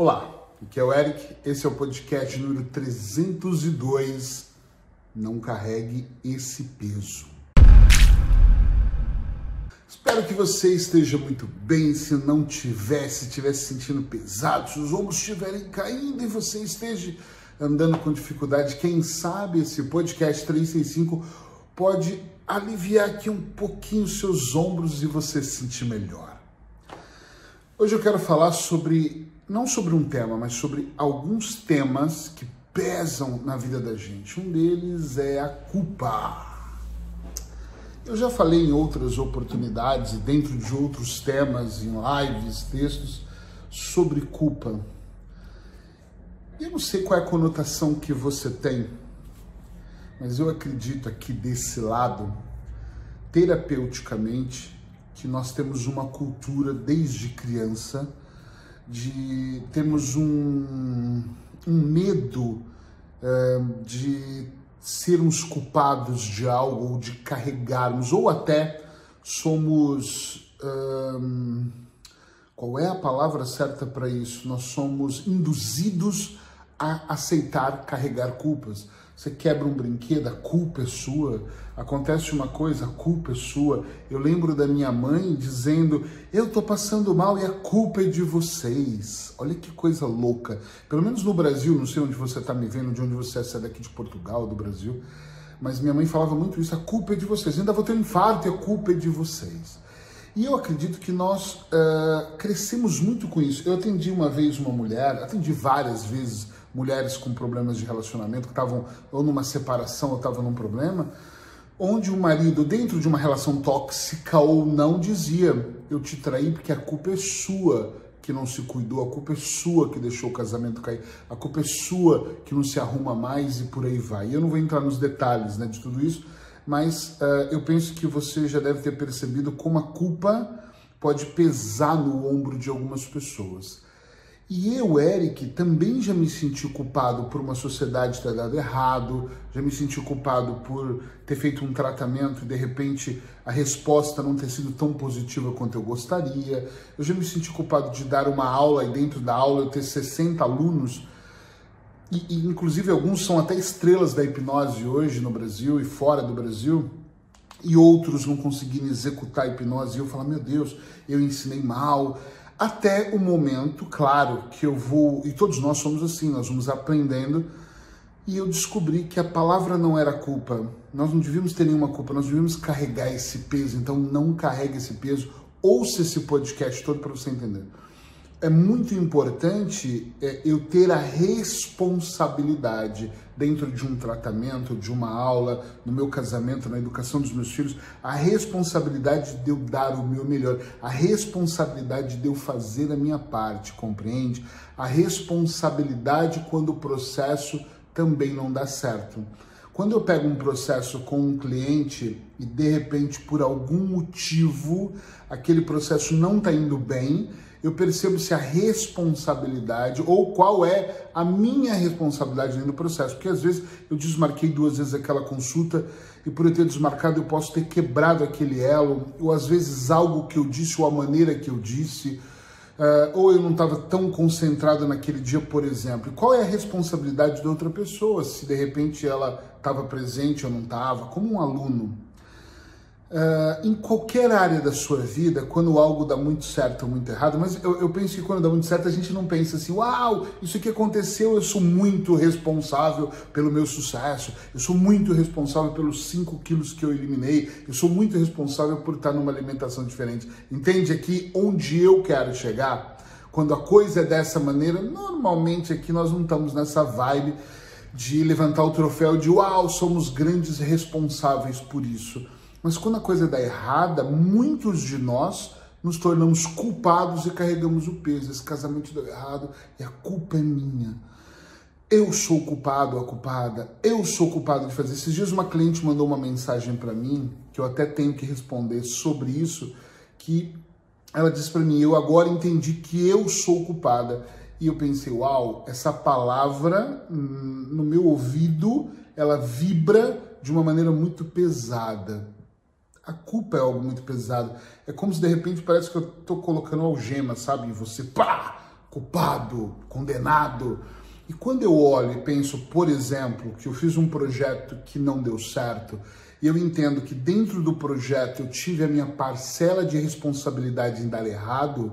Olá, aqui é o Eric, esse é o podcast número 302. Não carregue esse peso. Espero que você esteja muito bem. Se não tiver, se estiver se sentindo pesado, se os ombros estiverem caindo e você esteja andando com dificuldade, quem sabe esse podcast 365 pode aliviar aqui um pouquinho seus ombros e você se sentir melhor. Hoje eu quero falar sobre não sobre um tema, mas sobre alguns temas que pesam na vida da gente. Um deles é a culpa. Eu já falei em outras oportunidades e dentro de outros temas, em lives, textos, sobre culpa. Eu não sei qual é a conotação que você tem, mas eu acredito aqui desse lado, terapeuticamente, que nós temos uma cultura desde criança de termos um, um medo é, de sermos culpados de algo ou de carregarmos, ou até somos. Hum, qual é a palavra certa para isso? Nós somos induzidos a aceitar carregar culpas. Você quebra um brinquedo, a culpa é sua. Acontece uma coisa, a culpa é sua. Eu lembro da minha mãe dizendo: Eu tô passando mal e a culpa é de vocês. Olha que coisa louca. Pelo menos no Brasil, não sei onde você está me vendo, de onde você é, se é daqui de Portugal, do Brasil. Mas minha mãe falava muito isso: a culpa é de vocês. Ainda vou ter um infarto e a culpa é de vocês. E eu acredito que nós uh, crescemos muito com isso. Eu atendi uma vez uma mulher, atendi várias vezes mulheres com problemas de relacionamento, que estavam ou numa separação ou estavam num problema, onde o marido, dentro de uma relação tóxica ou não, dizia: Eu te traí porque a culpa é sua que não se cuidou, a culpa é sua que deixou o casamento cair, a culpa é sua que não se arruma mais e por aí vai. E eu não vou entrar nos detalhes né, de tudo isso, mas uh, eu penso que você já deve ter percebido como a culpa pode pesar no ombro de algumas pessoas. E eu, Eric, também já me senti culpado por uma sociedade ter dado errado, já me senti culpado por ter feito um tratamento e de repente a resposta não ter sido tão positiva quanto eu gostaria. Eu já me senti culpado de dar uma aula e dentro da aula eu ter 60 alunos, e, e inclusive alguns são até estrelas da hipnose hoje no Brasil e fora do Brasil e outros não conseguirem executar a hipnose e eu falar, meu Deus, eu ensinei mal, até o momento, claro, que eu vou, e todos nós somos assim, nós vamos aprendendo, e eu descobri que a palavra não era culpa. Nós não devíamos ter nenhuma culpa, nós devíamos carregar esse peso, então não carregue esse peso. Ouça esse podcast todo para você entender é muito importante é, eu ter a responsabilidade dentro de um tratamento, de uma aula, no meu casamento, na educação dos meus filhos, a responsabilidade de eu dar o meu melhor, a responsabilidade de eu fazer a minha parte, compreende? A responsabilidade quando o processo também não dá certo. Quando eu pego um processo com um cliente e de repente por algum motivo aquele processo não está indo bem, eu percebo se a responsabilidade ou qual é a minha responsabilidade do processo. Porque às vezes eu desmarquei duas vezes aquela consulta e por eu ter desmarcado eu posso ter quebrado aquele elo, ou às vezes algo que eu disse ou a maneira que eu disse. Uh, ou eu não estava tão concentrado naquele dia, por exemplo. qual é a responsabilidade da outra pessoa? Se de repente ela estava presente ou não estava, como um aluno. Uh, em qualquer área da sua vida, quando algo dá muito certo ou muito errado, mas eu, eu, penso que quando dá muito certo a gente não pensa assim, uau, isso que aconteceu, eu sou muito responsável pelo meu sucesso, eu sou muito responsável pelos 5 quilos que eu eliminei, eu sou muito responsável por estar numa alimentação diferente. Entende aqui onde eu quero chegar? Quando a coisa é dessa maneira, normalmente aqui nós não estamos nessa vibe de levantar o troféu de uau, somos grandes responsáveis por isso mas quando a coisa dá errada, muitos de nós nos tornamos culpados e carregamos o peso. Esse casamento deu errado e a culpa é minha. Eu sou culpado a culpada. Eu sou culpado de fazer. Esses dias uma cliente mandou uma mensagem para mim, que eu até tenho que responder sobre isso, que ela disse para mim: "Eu agora entendi que eu sou culpada". E eu pensei: "Uau, essa palavra hum, no meu ouvido, ela vibra de uma maneira muito pesada. A culpa é algo muito pesado. É como se de repente parece que eu tô colocando algema, sabe? E você, pá! culpado, condenado. E quando eu olho e penso, por exemplo, que eu fiz um projeto que não deu certo, e eu entendo que dentro do projeto eu tive a minha parcela de responsabilidade em dar errado,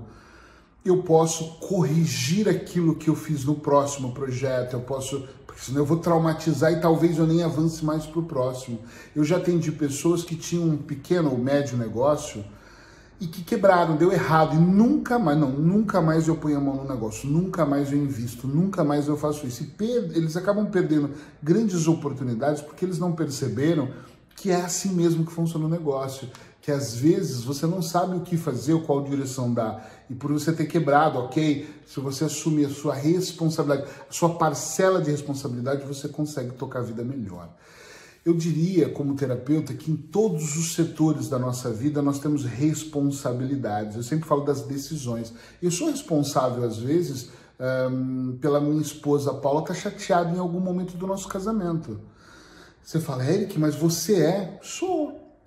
eu posso corrigir aquilo que eu fiz no próximo projeto, eu posso, porque senão eu vou traumatizar e talvez eu nem avance mais para o próximo. Eu já atendi pessoas que tinham um pequeno ou médio negócio e que quebraram, deu errado e nunca mais, não, nunca mais eu ponho a mão no negócio, nunca mais eu invisto, nunca mais eu faço isso. E eles acabam perdendo grandes oportunidades porque eles não perceberam que é assim mesmo que funciona o negócio que às vezes você não sabe o que fazer qual direção dar. E por você ter quebrado, ok? Se você assumir a sua responsabilidade, a sua parcela de responsabilidade, você consegue tocar a vida melhor. Eu diria, como terapeuta, que em todos os setores da nossa vida nós temos responsabilidades. Eu sempre falo das decisões. Eu sou responsável, às vezes, um, pela minha esposa Paula tá chateada em algum momento do nosso casamento. Você fala, Eric, mas você é? Sou.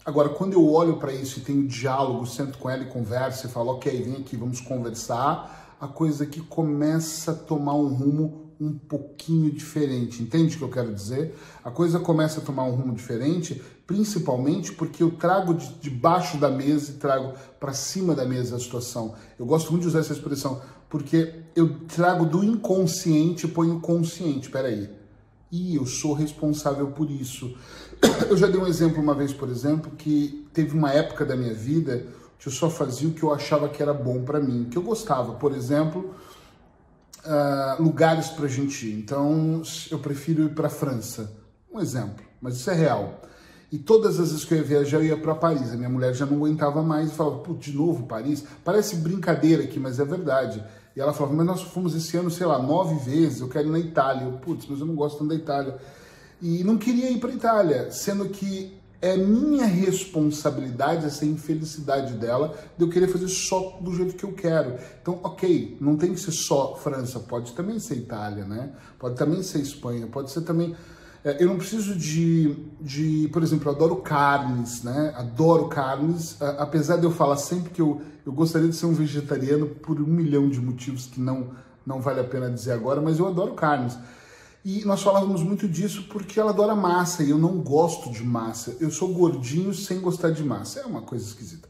Agora, quando eu olho para isso e tenho diálogo, sento com ela e converso e falo, ok, vem aqui, vamos conversar, a coisa aqui começa a tomar um rumo um pouquinho diferente. Entende o que eu quero dizer? A coisa começa a tomar um rumo diferente, principalmente porque eu trago de debaixo da mesa e trago para cima da mesa a situação. Eu gosto muito de usar essa expressão, porque eu trago do inconsciente e ponho consciente. Peraí. E eu sou responsável por isso. Eu já dei um exemplo uma vez, por exemplo, que teve uma época da minha vida que eu só fazia o que eu achava que era bom para mim, que eu gostava. Por exemplo, uh, lugares para gente ir. Então, eu prefiro ir para França. Um exemplo, mas isso é real. E todas as vezes que eu ia viajar, eu ia para Paris. A minha mulher já não aguentava mais e falava, pô, de novo Paris? Parece brincadeira aqui, mas é verdade. E ela falava, mas nós fomos esse ano, sei lá, nove vezes, eu quero ir na Itália. Eu, putz, mas eu não gosto tanto da Itália e não queria ir para Itália, sendo que é minha responsabilidade essa infelicidade dela de eu querer fazer só do jeito que eu quero. Então, ok, não tem que ser só França, pode também ser Itália, né? Pode também ser Espanha, pode ser também. É, eu não preciso de, de, por exemplo, eu adoro carnes, né? Adoro carnes, apesar de eu falar sempre que eu, eu gostaria de ser um vegetariano por um milhão de motivos que não, não vale a pena dizer agora, mas eu adoro carnes. E nós falávamos muito disso porque ela adora massa e eu não gosto de massa. Eu sou gordinho sem gostar de massa. É uma coisa esquisita.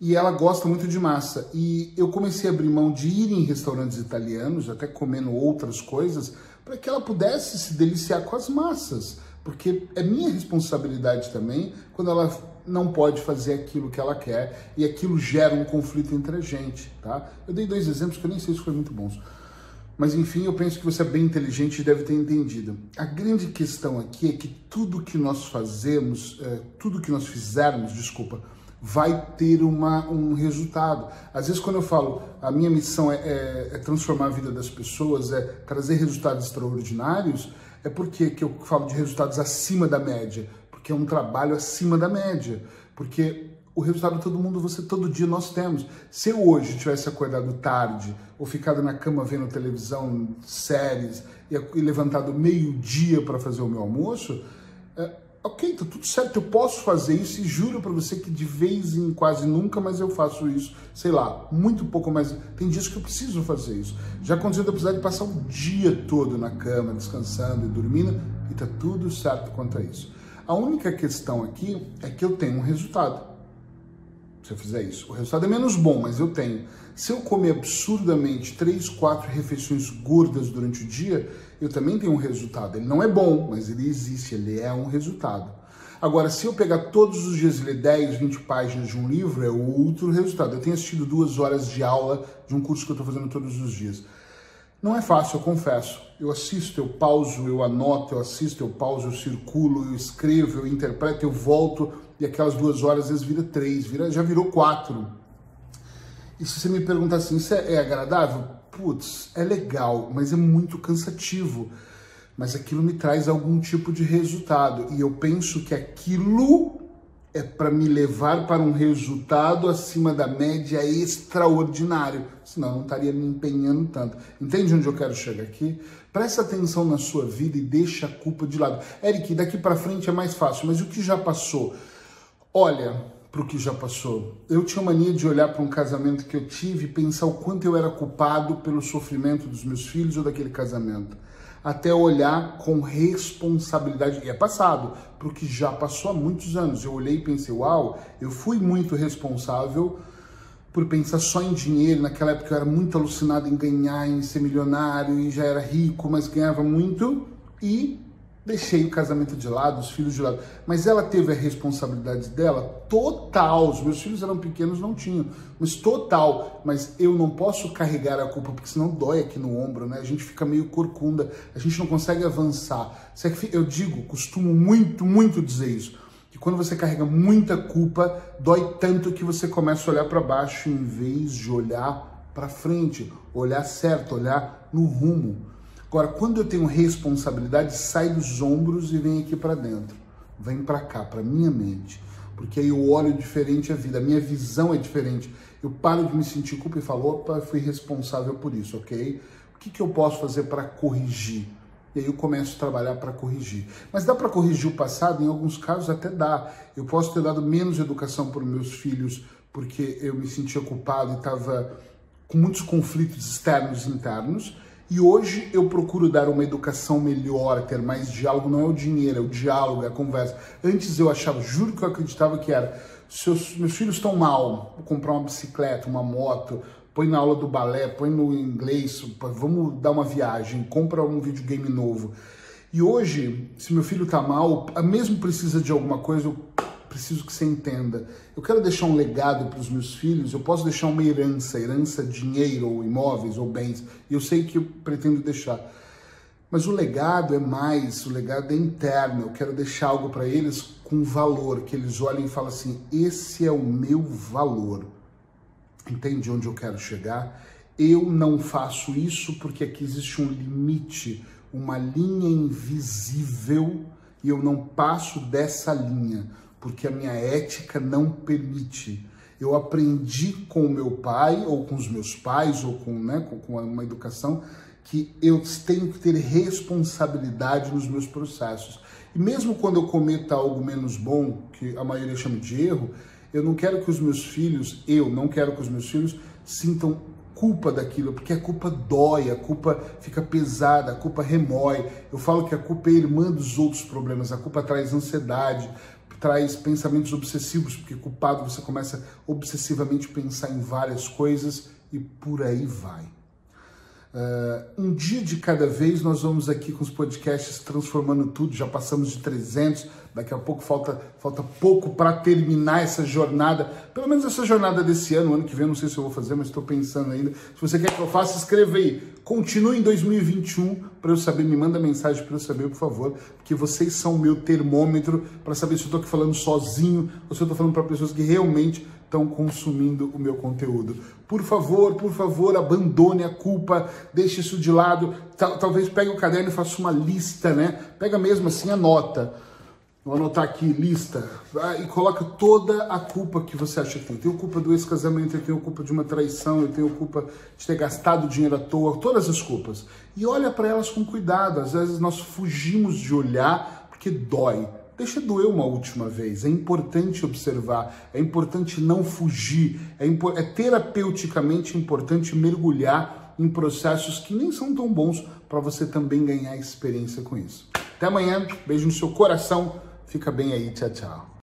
E ela gosta muito de massa. E eu comecei a abrir mão de ir em restaurantes italianos, até comendo outras coisas, para que ela pudesse se deliciar com as massas. Porque é minha responsabilidade também quando ela não pode fazer aquilo que ela quer e aquilo gera um conflito entre a gente, tá? Eu dei dois exemplos que eu nem sei se foram muito bons. Mas enfim, eu penso que você é bem inteligente e deve ter entendido. A grande questão aqui é que tudo que nós fazemos, é, tudo que nós fizermos, desculpa, vai ter uma, um resultado. Às vezes, quando eu falo a minha missão é, é, é transformar a vida das pessoas, é trazer resultados extraordinários, é porque que eu falo de resultados acima da média, porque é um trabalho acima da média, porque o resultado todo mundo, você todo dia nós temos. Se eu hoje tivesse acordado tarde ou ficado na cama vendo televisão, séries e, levantado meio-dia para fazer o meu almoço, é, ok, tá tudo certo, eu posso fazer isso e juro para você que de vez em quase nunca, mas eu faço isso, sei lá, muito pouco mais. Tem dias que eu preciso fazer isso. Já aconteceu de eu precisar de passar o dia todo na cama, descansando e dormindo, e tá tudo certo quanto a isso. A única questão aqui é que eu tenho um resultado se eu fizer isso. O resultado é menos bom, mas eu tenho. Se eu comer absurdamente três, quatro refeições gordas durante o dia, eu também tenho um resultado. Ele não é bom, mas ele existe, ele é um resultado. Agora, se eu pegar todos os dias e ler 10, 20 páginas de um livro, é outro resultado. Eu tenho assistido duas horas de aula de um curso que eu estou fazendo todos os dias. Não é fácil, eu confesso. Eu assisto, eu pauso, eu anoto, eu assisto, eu pauso, eu circulo, eu escrevo, eu interpreto, eu volto, e aquelas duas horas às vezes vira três, vira, já virou quatro. E se você me perguntar assim, isso é, é agradável? Putz, é legal, mas é muito cansativo. Mas aquilo me traz algum tipo de resultado. E eu penso que aquilo é para me levar para um resultado acima da média extraordinário. Senão eu não estaria me empenhando tanto. Entende onde eu quero chegar aqui? Presta atenção na sua vida e deixa a culpa de lado. Eric, daqui para frente é mais fácil, mas o que já passou? Olha, para o que já passou. Eu tinha mania de olhar para um casamento que eu tive e pensar o quanto eu era culpado pelo sofrimento dos meus filhos ou daquele casamento. Até olhar com responsabilidade, e é passado, para o que já passou há muitos anos. Eu olhei e pensei, uau, eu fui muito responsável por pensar só em dinheiro. Naquela época eu era muito alucinado em ganhar, em ser milionário, e já era rico, mas ganhava muito. E Deixei o casamento de lado, os filhos de lado. Mas ela teve a responsabilidade dela total. Os meus filhos eram pequenos, não tinham, mas total. Mas eu não posso carregar a culpa, porque senão dói aqui no ombro, né? A gente fica meio corcunda, a gente não consegue avançar. Eu digo, costumo muito, muito dizer isso. Que quando você carrega muita culpa, dói tanto que você começa a olhar para baixo em vez de olhar para frente, olhar certo, olhar no rumo. Agora, quando eu tenho responsabilidade, sai dos ombros e vem aqui para dentro. Vem para cá, para minha mente. Porque aí eu olho diferente a vida, a minha visão é diferente. Eu paro de me sentir culpa e falo, opa, fui responsável por isso, ok? O que, que eu posso fazer para corrigir? E aí eu começo a trabalhar para corrigir. Mas dá para corrigir o passado? Em alguns casos até dá. Eu posso ter dado menos educação para os meus filhos porque eu me sentia culpado e estava com muitos conflitos externos e internos e hoje eu procuro dar uma educação melhor, ter mais diálogo. Não é o dinheiro, é o diálogo, é a conversa. Antes eu achava, juro que eu acreditava que era: seus, meus filhos estão mal, vou comprar uma bicicleta, uma moto, põe na aula do balé, põe no inglês, vamos dar uma viagem, compra um videogame novo. E hoje, se meu filho está mal, mesmo precisa de alguma coisa, eu preciso que você entenda. Eu quero deixar um legado para os meus filhos, eu posso deixar uma herança, herança, dinheiro, ou imóveis, ou bens, e eu sei que eu pretendo deixar. Mas o legado é mais, o legado é interno. Eu quero deixar algo para eles com valor, que eles olhem e falem assim: esse é o meu valor. Entende onde eu quero chegar? Eu não faço isso porque aqui existe um limite, uma linha invisível e eu não passo dessa linha porque a minha ética não permite. Eu aprendi com o meu pai, ou com os meus pais, ou com, né, com uma educação, que eu tenho que ter responsabilidade nos meus processos. E mesmo quando eu cometa algo menos bom, que a maioria chama de erro, eu não quero que os meus filhos, eu não quero que os meus filhos sintam culpa daquilo, porque a culpa dói, a culpa fica pesada, a culpa remói. Eu falo que a culpa é irmã dos outros problemas, a culpa traz ansiedade, traz pensamentos obsessivos, porque culpado você começa obsessivamente a pensar em várias coisas e por aí vai. Uh, um dia de cada vez, nós vamos aqui com os podcasts transformando tudo. Já passamos de 300, daqui a pouco falta, falta pouco para terminar essa jornada. Pelo menos essa jornada desse ano, ano que vem, não sei se eu vou fazer, mas estou pensando ainda. Se você quer que eu faça, escreva aí. Continue em 2021 para eu saber, me manda mensagem para eu saber, por favor, porque vocês são o meu termômetro para saber se eu estou aqui falando sozinho ou se eu estou falando para pessoas que realmente estão consumindo o meu conteúdo. Por favor, por favor, abandone a culpa, deixe isso de lado. Talvez pegue o caderno e faça uma lista, né? Pega mesmo assim, anota. Vou anotar aqui, lista, e coloca toda a culpa que você acha que tem. Eu tenho culpa do ex-casamento, eu tenho culpa de uma traição, eu tenho culpa de ter gastado dinheiro à toa, todas as culpas. E olha para elas com cuidado. Às vezes nós fugimos de olhar porque dói. Deixa doer uma última vez. É importante observar, é importante não fugir, é, é terapeuticamente importante mergulhar em processos que nem são tão bons para você também ganhar experiência com isso. Até amanhã, beijo no seu coração, fica bem aí, tchau, tchau.